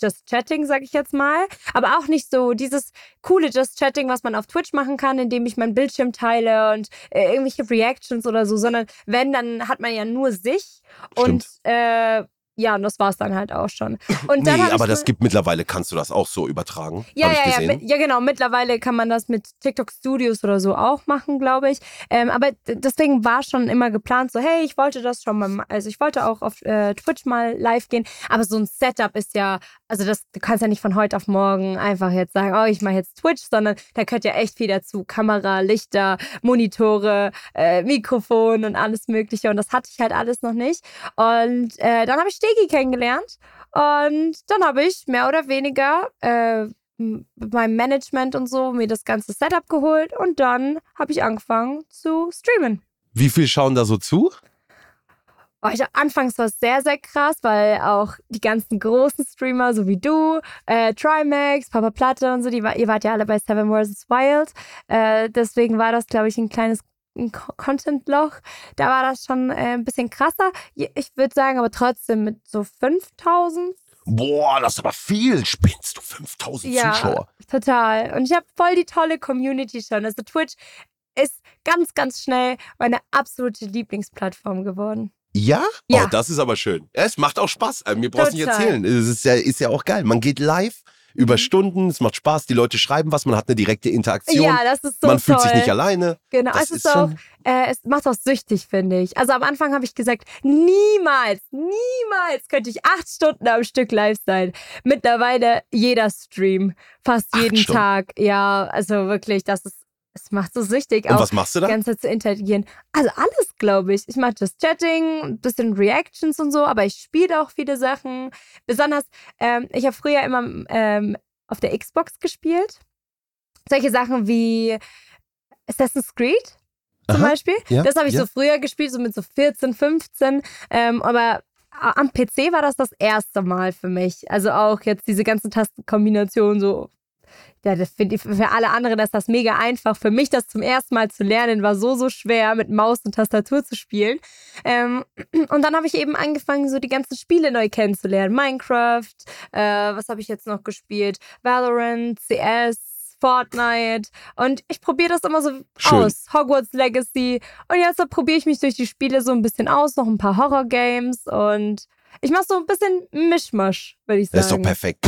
Just Chatting, sag ich jetzt mal. Aber auch nicht so dieses coole Just Chatting, was man auf Twitch machen kann, indem ich meinen Bildschirm teile und äh, irgendwelche Reactions oder so, sondern wenn, dann hat man ja nur sich. Und äh, ja, und das war's dann halt auch schon. Und nee, aber das gibt mittlerweile, kannst du das auch so übertragen. ja, ja, ja, ja, genau. Mittlerweile kann man das mit TikTok Studios oder so auch machen, glaube ich. Ähm, aber deswegen war schon immer geplant, so, hey, ich wollte das schon mal, also ich wollte auch auf äh, Twitch mal live gehen. Aber so ein Setup ist ja, also das, du kannst ja nicht von heute auf morgen einfach jetzt sagen, oh, ich mache jetzt Twitch, sondern da gehört ja echt viel dazu. Kamera, Lichter, Monitore, äh, Mikrofon und alles Mögliche. Und das hatte ich halt alles noch nicht. Und äh, dann habe ich Stegi kennengelernt. Und dann habe ich mehr oder weniger äh, m- mit meinem Management und so mir das ganze Setup geholt und dann habe ich angefangen zu streamen. Wie viel schauen da so zu? Oh, ich, anfangs war es sehr, sehr krass, weil auch die ganzen großen Streamer, so wie du, äh, Trimax, Papa Platte und so, die, ihr wart ja alle bei Seven vs. Wild. Äh, deswegen war das, glaube ich, ein kleines ein Co- Content-Loch. Da war das schon äh, ein bisschen krasser. Ich würde sagen, aber trotzdem mit so 5000 Boah, das ist aber viel. Spinnst du 5000 Ja. Zuschauer? Total. Und ich habe voll die tolle Community schon. Also Twitch ist ganz, ganz schnell meine absolute Lieblingsplattform geworden. Ja? Ja. Oh, das ist aber schön. Es macht auch Spaß. Äh, Mir brauchst du nicht erzählen. Es ist ja, ist ja auch geil. Man geht live über Mhm. Stunden, es macht Spaß, die Leute schreiben was, man hat eine direkte Interaktion. Ja, das ist so man toll. fühlt sich nicht alleine. Genau, Das es ist, ist auch, äh, es macht auch süchtig, finde ich. Also am Anfang habe ich gesagt, niemals, niemals könnte ich acht Stunden am Stück live sein. Mittlerweile jeder Stream, fast Acht jeden Stunden? Tag. Ja, also wirklich, das ist, es macht so süchtig, Und auch was machst du die da? ganze Zeit zu interagieren. Also alles, glaube ich. Ich mache das Chatting, ein bisschen Reactions und so, aber ich spiele auch viele Sachen. Besonders, ähm, ich habe früher immer ähm, auf der Xbox gespielt. Solche Sachen wie Assassin's Creed zum Aha, Beispiel. ja, das habe ich ja. so früher gespielt, so mit so 14, 15. Ähm, aber a- am PC war das das erste Mal für mich. Also auch jetzt diese ganzen Tastenkombinationen so. Ja, das finde ich für alle anderen ist das mega einfach. Für mich das zum ersten Mal zu lernen war so, so schwer, mit Maus und Tastatur zu spielen. Ähm, und dann habe ich eben angefangen, so die ganzen Spiele neu kennenzulernen. Minecraft, äh, was habe ich jetzt noch gespielt? Valorant, CS, Fortnite. Und ich probiere das immer so Schön. aus. Hogwarts Legacy. Und jetzt probiere ich mich durch die Spiele so ein bisschen aus, noch ein paar Horror-Games und ich mache so ein bisschen Mischmasch, würde ich sagen. Das ist doch perfekt.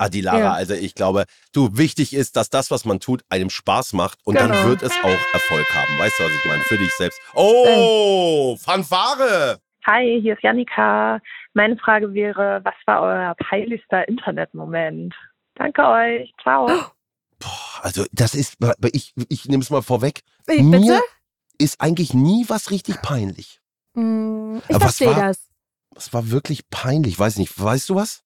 Adilara, Ja. also ich glaube, du, wichtig ist, dass das, was man tut, einem Spaß macht und dann Genau. wird es auch Erfolg haben. Weißt du, was ich meine? Für dich selbst. Oh, Fanfare! Hi, hier ist Janika. Meine Frage wäre, was war euer peinlichster Internetmoment? Danke euch. Ciao. Boah, also das ist, ich, ich nehme es mal vorweg. Wie, Mir bitte? ist eigentlich nie was richtig peinlich. Hm, ich was verstehe war- das. Es war wirklich peinlich, weiß nicht. Weißt du was?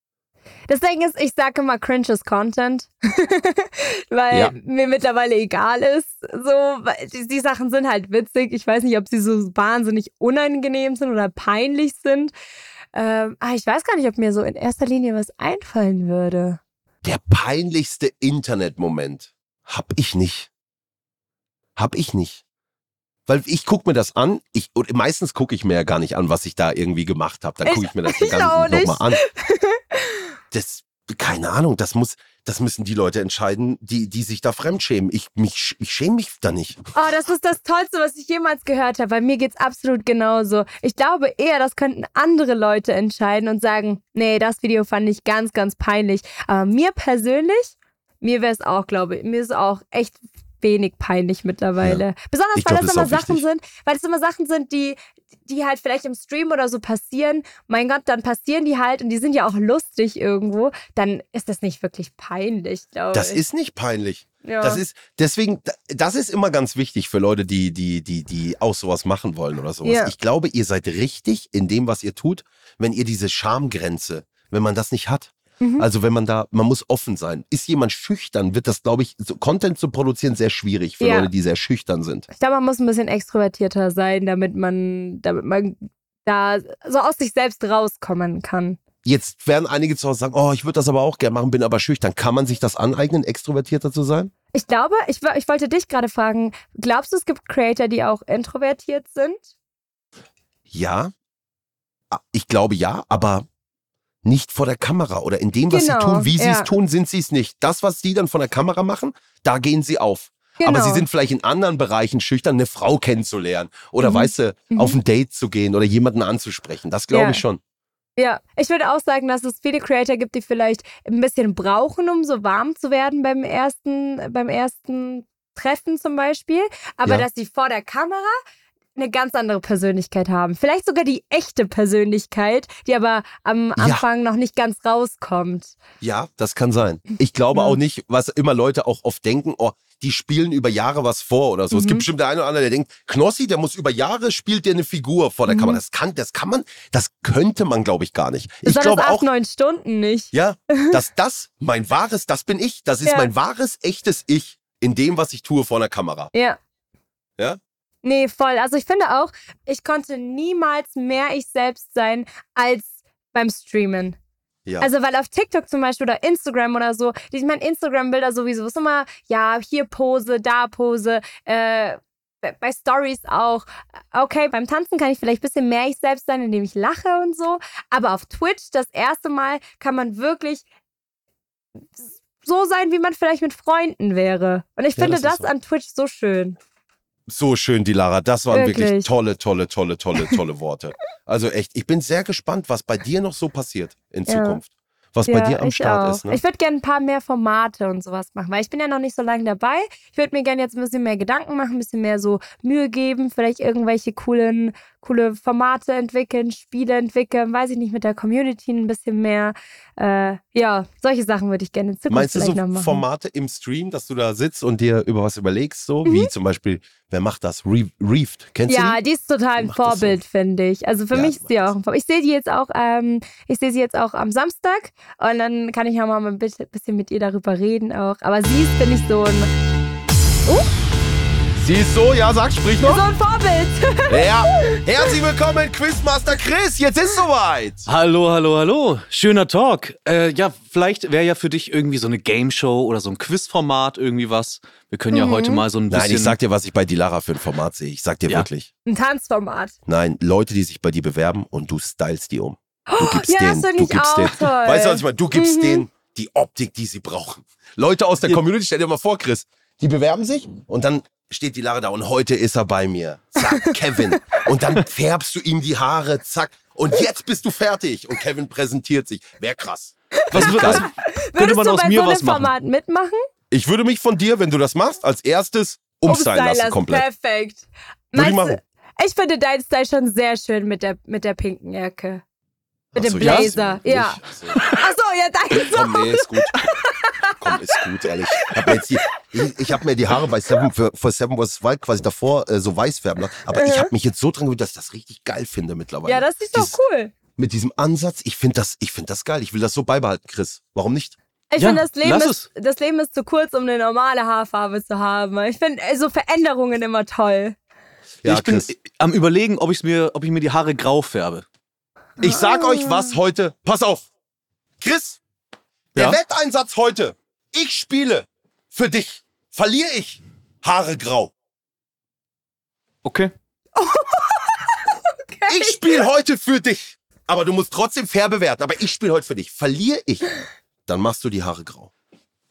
Das Ding ist, ich sage immer cringes Content, weil Ja. mir mittlerweile egal ist. So, die, die Sachen sind halt witzig. Ich weiß nicht, ob sie so wahnsinnig unangenehm sind oder peinlich sind. Ähm, aber ich weiß gar nicht, ob mir so in erster Linie was einfallen würde. Der peinlichste Internetmoment hab ich nicht. Hab ich nicht. Weil ich guck mir das an, ich, und meistens gucke ich mir ja gar nicht an, was ich da irgendwie gemacht habe. Dann gucke ich mir das ich auch Ganze nicht. nochmal an. Das, keine Ahnung, das muss, das müssen die Leute entscheiden, die, die sich da fremdschämen. Ich, mich, ich schäme mich da nicht. Oh, das ist das Tollste, was ich jemals gehört habe. Bei mir geht's absolut genauso. Ich glaube eher, das könnten andere Leute entscheiden und sagen, nee, das Video fand ich ganz, ganz peinlich. Aber mir persönlich, mir wäre es auch, glaube ich, mir ist auch echt wenig peinlich mittlerweile. Ja. Besonders Ich weil glaub, das das immer Sachen wichtig. sind, weil es immer Sachen sind, die die halt vielleicht im Stream oder so passieren. Mein Gott, dann passieren die halt und die sind ja auch lustig irgendwo. Dann ist das nicht wirklich peinlich, glaube Das ich. ist nicht peinlich. Ja. Das ist, deswegen, das ist immer ganz wichtig für Leute, die, die, die, die auch sowas machen wollen oder sowas. Ja. Ich glaube, ihr seid richtig in dem, was ihr tut, wenn ihr diese Schamgrenze, wenn man das nicht hat. Mhm. Also wenn man da, man muss offen sein. Ist jemand schüchtern, wird das, glaube ich, so Content zu produzieren sehr schwierig für Ja. Leute, die sehr schüchtern sind. Ich glaube, man muss ein bisschen extrovertierter sein, damit man, damit man da so aus sich selbst rauskommen kann. Jetzt werden einige zu Hause sagen, oh, ich würde das aber auch gerne machen, bin aber schüchtern. Kann man sich das aneignen, extrovertierter zu sein? Ich glaube, ich, ich wollte dich gerade fragen, glaubst du, es gibt Creator, die auch introvertiert sind? Ja. Ah, Ich glaube ja, aber nicht vor der Kamera oder in dem, was sie Genau, tun. Wie sie ja. es tun, sind sie es nicht. Das, was sie dann von der Kamera machen, da gehen sie auf. Genau. Aber sie sind vielleicht in anderen Bereichen schüchtern, eine Frau kennenzulernen oder Mhm. weißt du, Mhm. auf ein Date zu gehen oder jemanden anzusprechen. Das glaube Ja. ich schon. Ja, ich würde auch sagen, dass es viele Creator gibt, die vielleicht ein bisschen brauchen, um so warm zu werden beim ersten, beim ersten Treffen zum Beispiel. Aber Ja. dass sie vor der Kamera eine ganz andere Persönlichkeit haben. Vielleicht sogar die echte Persönlichkeit, die aber am Ja. Anfang noch nicht ganz rauskommt. Ja, das kann sein. Ich glaube Ja. auch nicht, was immer Leute auch oft denken, oh, die spielen über Jahre was vor oder so. Es Mhm. gibt bestimmt der eine oder andere, der denkt, Knossi, der muss über Jahre spielt der eine Figur vor der Mhm. Kamera. Das kann, das kann man, das könnte man, glaube ich, gar nicht. Ich Besonders glaube acht, auch, neun Stunden nicht. ja, dass das mein wahres, das bin ich, das ist Ja. mein wahres, echtes Ich in dem, was ich tue vor einer Kamera. Ja. Ja? Nee, voll. Also ich finde auch, ich konnte niemals mehr ich selbst sein als beim Streamen. Ja. Also, weil auf TikTok zum Beispiel oder Instagram oder so, ich meine Instagram-Bilder sowieso ist immer, ja, hier Pose, da Pose, äh, bei- Stories auch. Okay, beim Tanzen kann ich vielleicht ein bisschen mehr ich selbst sein, indem ich lache und so. Aber auf Twitch das erste Mal kann man wirklich so sein, wie man vielleicht mit Freunden wäre. Und ich Ja, finde das das, an Twitch so schön. So schön, die Lara. Das waren wirklich, Wirklich. tolle, tolle, tolle, tolle, tolle Worte. Also echt, ich bin sehr gespannt, was bei dir noch so passiert in Ja. Zukunft. Was bei dir am Start auch. ist. Ne? Ich würde gerne ein paar mehr Formate und sowas machen, weil ich bin ja noch nicht so lange dabei. Ich würde mir gerne jetzt ein bisschen mehr Gedanken machen, ein bisschen mehr so Mühe geben, vielleicht irgendwelche coolen, coole Formate entwickeln, Spiele entwickeln, weiß ich nicht, mit der Community ein bisschen mehr. Äh, ja, solche Sachen würde ich gerne in Zukunft Meinst du so. Formate im Stream, dass du da sitzt und dir über was überlegst, so Mhm. wie zum Beispiel, wer macht das? Re Reefed, kennst ja, du die? die ist total ein das so. Vorbild, finde ich. Also für Ja, mich die ist sie macht auch ein Vorbild. Ich sehe die jetzt auch, ähm, ich sehe sie jetzt auch am Samstag und dann kann ich ja mal ein bisschen mit ihr darüber reden auch. Aber sie ist, finde ich, so ein, Sie ist so, ja, sag, sprich so noch. ein Vorbild. Ja, herzlich willkommen, Quizmaster Chris, jetzt ist soweit. Hallo, hallo, hallo. Schöner Talk. Äh, ja, vielleicht wäre ja für dich irgendwie so eine Game Show oder so ein Quizformat irgendwie was. Wir können ja Mhm. heute mal so ein bisschen. Nein, ich sag dir, was ich bei Dilara für ein Format sehe. Ich sag dir Ja. wirklich. Ein Tanzformat. Nein, Leute, die sich bei dir bewerben und du stylst die um. Du gibst ja, das denen, du gibst auch denen. toll. Weißt du, was ich meine? Du gibst Mhm. denen die Optik, die sie brauchen. Leute aus der Community, stell dir mal vor, Chris, die bewerben sich und dann steht die Lara da und heute ist er bei mir. Zack, Kevin. Und dann färbst du ihm die Haare, zack. Und jetzt bist du fertig. Und Kevin präsentiert sich. Wäre krass. was, was, könnte Würdest man du aus bei mir so was machen? Format mitmachen? Ich würde mich von dir, wenn du das machst, als erstes umstylen lassen lassen, komplett. Perfekt. Würde ich Meinst machen. Ich finde deinen Style schon sehr schön mit der, mit der pinken Jacke. Mit Ach dem so, ja, Blazer. Ja. Ach so. Achso, ja, dein Komm, nee, ist gut. Komm, ist gut, ehrlich. Ich habe jetzt die- ich, ich hab mir die Haare bei Seven für, für Seven vs. Wild quasi davor äh, so weiß färben lassen. Aber ich habe mich jetzt so dran gewöhnt, dass ich das richtig geil finde mittlerweile. Ja, das ist doch Dieses- cool. Mit diesem Ansatz, ich finde das, ich find das geil. Ich will das so beibehalten, Chris. Warum nicht? Ich Ja, finde, das, Leben ist- das Leben ist zu kurz, um eine normale Haarfarbe zu haben. Ich finde äh, so Veränderungen immer toll. Ja, ich bin Chris. am überlegen, ob, ich's mir, ob ich mir die Haare grau färbe. Ich sag euch was heute. Pass auf. Chris, der Ja? Wetteinsatz heute. Ich spiele für dich. Verliere ich. Haare grau. Okay. Ich spiele heute für dich. Aber du musst trotzdem fair bewerten. Aber ich spiele heute für dich. Verliere ich. dann machst du die Haare grau.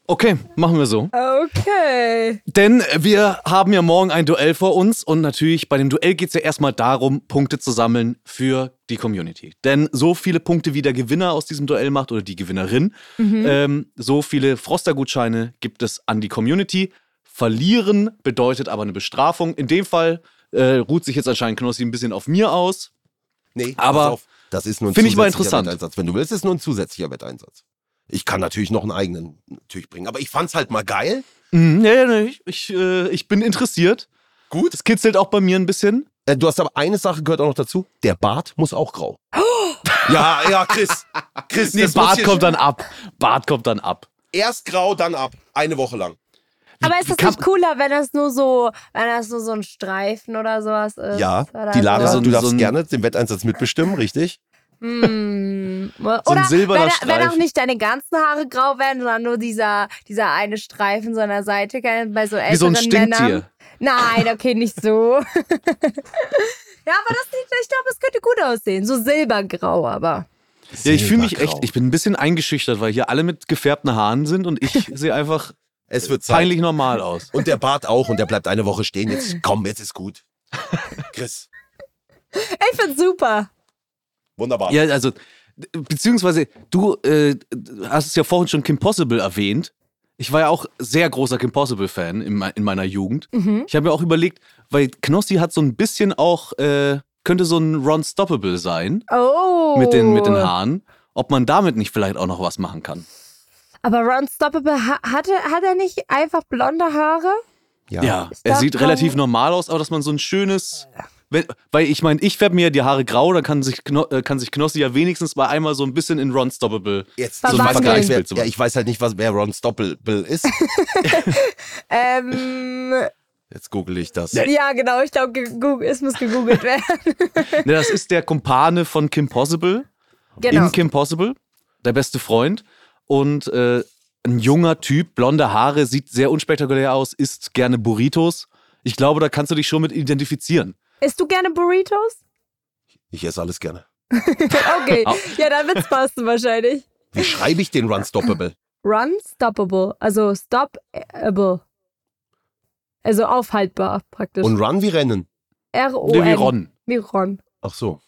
Okay, machen wir so. Okay. Denn wir haben ja morgen ein Duell vor uns und natürlich bei dem Duell geht es ja erstmal darum, Punkte zu sammeln für die Community. Denn so viele Punkte, wie der Gewinner aus diesem Duell macht oder die Gewinnerin, ähm, so viele Froster-Gutscheine gibt es an die Community. Verlieren bedeutet aber eine Bestrafung. In dem Fall äh, ruht sich jetzt anscheinend Knossi ein bisschen auf mir aus. Nee, Aber pass auf, das ist nur ein finde ich mal zusätzlicher interessant. Wetteinsatz. Wenn du willst, ist nur ein zusätzlicher Wetteinsatz. Ich kann natürlich noch einen eigenen natürlich bringen, aber ich fand's halt mal geil. Mhm, ja, ja, nee, ich, ich, äh, ich bin interessiert. Gut. Es kitzelt auch bei mir ein bisschen. Äh, du hast aber eine Sache gehört auch noch dazu. Der Bart muss auch grau. ja, ja, Chris. Chris, Nee, Bart kommt dann ab. Bart kommt dann ab. erst grau, dann ab. Eine Woche lang. Aber ist das nicht cooler, wenn das nur so, wenn das nur so ein Streifen oder sowas ist? Ja, oder die Lara, so du darfst so gerne den Wetteinsatz mitbestimmen, richtig? Hm. Oder ein silberner wenn, wenn auch nicht deine ganzen Haare grau werden, sondern nur dieser, dieser eine Streifen so an der Seite bei so älteren Wie so ein Männern. Stinktier. Nein, okay, nicht so. ja, aber das sieht, ich glaube, es könnte gut aussehen. So silbergrau, aber. Ja, ich fühle mich echt, ich bin ein bisschen eingeschüchtert, weil hier alle mit gefärbten Haaren sind und ich sehe einfach Es wird Zeit. peinlich normal aus. Und der Bart auch und der bleibt eine Woche stehen. Jetzt komm, jetzt ist gut. Chris, Ich find's super. Wunderbar. Ja, also, beziehungsweise, du äh, hast es ja vorhin schon Kim Possible erwähnt. Ich war ja auch sehr großer Kim Possible-Fan in, in meiner Jugend. Mhm. Ich habe mir auch überlegt, weil Knossi hat so ein bisschen auch, äh, könnte so ein Ron Stoppable sein Oh. mit, den, mit den Haaren. Ob man damit nicht vielleicht auch noch was machen kann. Aber Ron Stoppable, ha- hatte, hat er nicht einfach blonde Haare? Ja, Ich er sieht relativ normal aus, aber dass man so ein schönes. Wenn, weil ich meine, ich färbe mir ja die Haare grau, dann kann sich, Kno, äh, kann sich Knossi ja wenigstens mal einmal so ein bisschen in Ron Stoppable. Jetzt So ein ich weiß gar nicht, wer, zu ja, machen. ich weiß halt nicht, was wer Ron Stoppable ist. Ähm, Jetzt google ich das. ja, genau, ich glaube, es muss gegoogelt werden. Ne, das ist der Kumpane von Kim Possible. genau. In Kim Possible. Der beste Freund. Und äh, ein junger Typ, blonde Haare, sieht sehr unspektakulär aus, isst gerne Burritos. Ich glaube, da kannst du dich schon mit identifizieren. Isst du gerne Burritos? Ich esse alles gerne. Okay, ja, dann wird's passen wahrscheinlich. Wie schreibe ich den Run Stoppable? Run stoppable, also stoppable. Also aufhaltbar praktisch. Und Run wie Rennen. R-O-N. Wie Ron. Wie Ron. Ach so.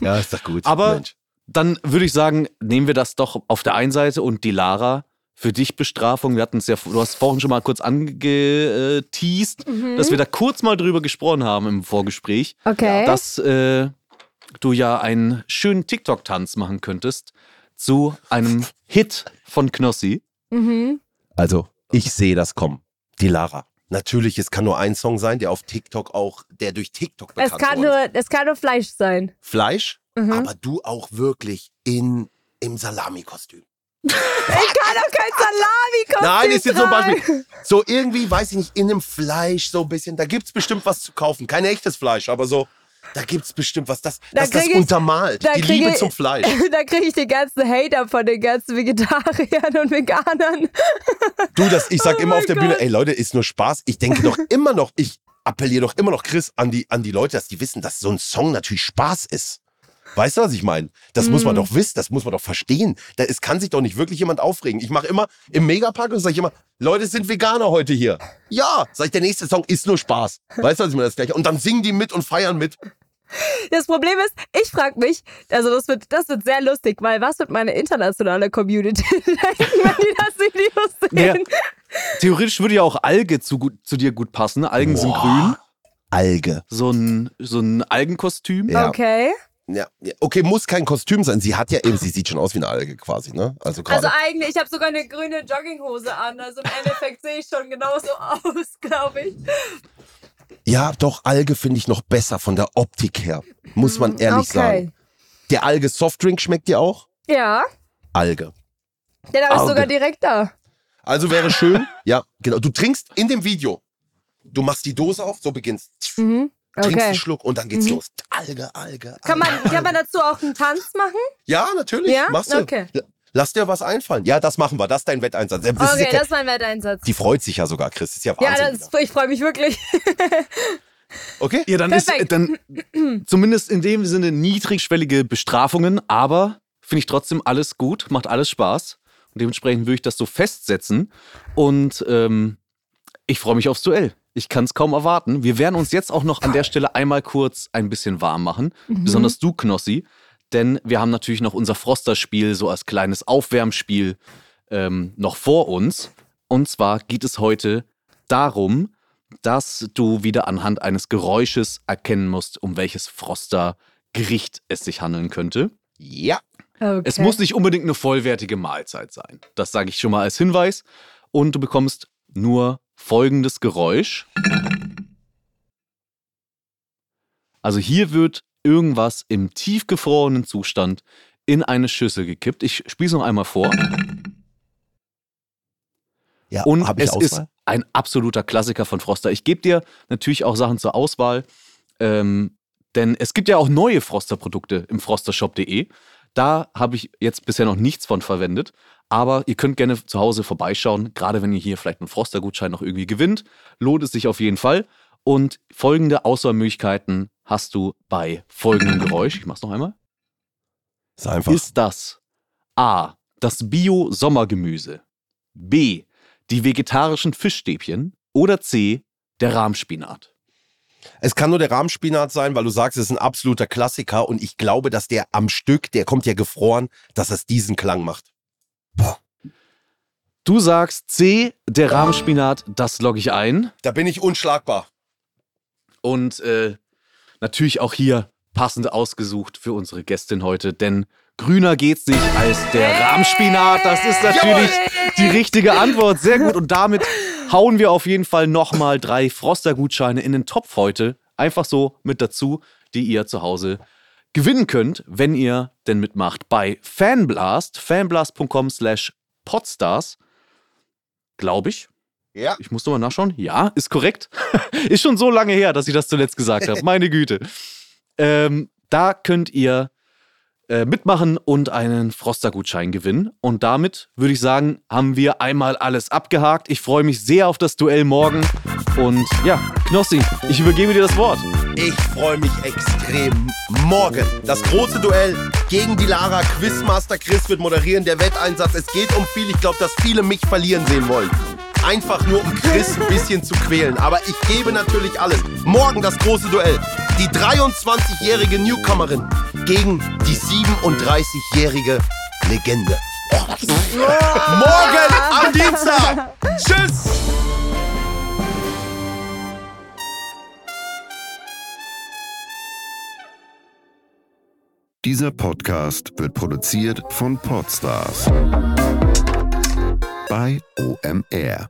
ja, ist doch gut. Aber Mensch. dann würde ich sagen, nehmen wir das doch auf der einen Seite und die Lara für dich Bestrafung. Wir hatten es ja, du hast vorhin schon mal kurz angeteased, Mhm. dass wir da kurz mal drüber gesprochen haben im Vorgespräch, Okay. dass äh, du ja einen schönen TikTok-Tanz machen könntest zu einem Hit von Knossi. mhm. Also, ich sehe das kommen. Die Lara. Natürlich, es kann nur ein Song sein, der auf TikTok auch, der durch TikTok Es bekannt kann, wurde. nur, es kann nur Fleisch sein. Fleisch, Mhm. aber du auch wirklich in, im Salami-Kostüm. Ich kann doch kein Salami Nein, ist jetzt so ein. Beispiel. So irgendwie, weiß ich nicht, in einem Fleisch so ein bisschen. Da gibt's bestimmt was zu kaufen. Kein echtes Fleisch, aber so, da gibt's bestimmt was, das, Da das, das ich- untermalt. da Die Liebe ich- zum Fleisch. Da kriege ich den ganzen Hater von den ganzen Vegetariern und Veganern. Du, das, ich sag Oh immer auf der Bühne, Gott. ey Leute, ist nur Spaß. Ich denke doch immer noch, ich appelliere doch immer noch, Chris, an die, an die Leute, dass die wissen, dass so ein Song natürlich Spaß ist. Weißt du, was ich meine? Das muss Mm. man doch wissen, das muss man doch verstehen. Da, es kann sich doch nicht wirklich jemand aufregen. Ich mache immer im Megapark und sage ich immer, Leute es sind Veganer heute hier. Ja, sag ich, der nächste Song ist nur Spaß. Weißt du, was ich meine? Das gleiche. Und dann singen die mit und feiern mit. Das Problem ist, ich frage mich, also das wird, das wird sehr lustig, weil was wird meine internationale Community denken, wenn die das Video Ja, sehen? theoretisch würde ja auch Alge zu, gut, zu dir gut passen. Algen sind Boah. grün. Alge. So ein, so ein Algenkostüm. Ja. Okay. Ja, ja. Okay, muss kein Kostüm sein. Sie hat ja eben, sie sieht schon aus wie eine Alge quasi, ne? Also. Also eigentlich, ich habe sogar eine grüne Jogginghose an. Also im Endeffekt sehe ich schon genauso aus, glaube ich. Ja, doch, Alge finde ich noch besser von der Optik her. Muss man ehrlich okay. sagen. Der Alge Softdrink schmeckt dir auch? Ja, Alge. ich Auge. sogar direkt da. Also wäre schön, ja, genau. Du trinkst in dem Video. Du machst die Dose auf, so beginnst. Mhm. Trinkst Okay. einen Schluck und dann geht's Mhm. los. Alge, Alge. Kann man, Alge, kann man Alge. dazu auch einen Tanz machen? Ja, natürlich. Ja? Machst du. Okay. Lass dir was einfallen. Ja, das machen wir. Das ist dein Wetteinsatz. Das ist Okay, ja das ist mein Wetteinsatz. die freut sich ja sogar, Chris. Das ist ja Ja, Wahnsinn. das, ich freue mich wirklich. okay? Ja, dann Perfekt. ist dann zumindest in dem Sinne niedrigschwellige Bestrafungen, aber finde ich trotzdem alles gut, macht alles Spaß. Und dementsprechend würde ich das so festsetzen. Und ähm, ich freue mich aufs Duell. Ich kann es kaum erwarten. Wir werden uns jetzt auch noch an der Stelle einmal kurz ein bisschen warm machen. Mhm. Besonders du, Knossi. Denn wir haben natürlich noch unser Froster-Spiel so als kleines Aufwärmspiel ähm, noch vor uns. Und zwar geht es heute darum, dass du wieder anhand eines Geräusches erkennen musst, um welches Froster-Gericht es sich handeln könnte. Ja. Okay. Es muss nicht unbedingt eine vollwertige Mahlzeit sein. Das sage ich schon mal als Hinweis. Und du bekommst nur folgendes Geräusch. Also hier wird irgendwas im tiefgefrorenen Zustand in eine Schüssel gekippt. Ich spiele es noch einmal vor. Ja, Und es ist Auswahl? ein absoluter Klassiker von Froster. Ich gebe dir natürlich auch Sachen zur Auswahl, ähm, denn es gibt ja auch neue Froster-Produkte im frostershop.de. Da habe ich jetzt bisher noch nichts von verwendet, aber ihr könnt gerne zu Hause vorbeischauen, gerade wenn ihr hier vielleicht einen Froster-Gutschein noch irgendwie gewinnt. Lohnt es sich auf jeden Fall. Und folgende Auswahlmöglichkeiten hast du bei folgendem Geräusch. Ich mach's noch einmal. Ist einfach. Ist das A. Das Bio-Sommergemüse, B. Die vegetarischen Fischstäbchen oder C. Der Rahmspinat? Es kann nur der Rahmspinat sein, weil du sagst, es ist ein absoluter Klassiker und ich glaube, dass der am Stück, der kommt ja gefroren, dass es diesen Klang macht. Du sagst C. Der Rahmspinat, das logge ich ein. Da bin ich unschlagbar. Und äh, natürlich auch hier passend ausgesucht für unsere Gästin heute, denn grüner geht's nicht als der Rahmspinat. Das ist natürlich die richtige Antwort. Sehr gut. Und damit hauen wir auf jeden Fall nochmal drei Froster-Gutscheine in den Topf heute. Einfach so mit dazu, die ihr zu Hause gewinnen könnt, wenn ihr denn mitmacht bei Fanblast, fanblast.com slash podstars. Glaube ich. Ja. Ich muss nochmal nachschauen. Ja, ist korrekt. ist schon so lange her, dass ich das zuletzt gesagt habe. Meine Güte. Ähm, da könnt ihr äh, mitmachen und einen Froster-Gutschein gewinnen. Und damit würde ich sagen, haben wir einmal alles abgehakt. Ich freue mich sehr auf das Duell morgen. Und ja, Knossi, ich übergebe dir das Wort. Ich freue mich extrem. Morgen das große Duell gegen die Lara. Quizmaster Chris wird moderieren. Der Wetteinsatz. Es geht um viel. Ich glaube, dass viele mich verlieren sehen wollen. Einfach nur um Chris ein bisschen zu quälen. Aber ich gebe natürlich alles. Morgen das große Duell. Die 23-jährige Newcomerin gegen die 37-jährige Legende. Morgen am Dienstag. Tschüss. Dieser Podcast wird produziert von Podstars bei OMR.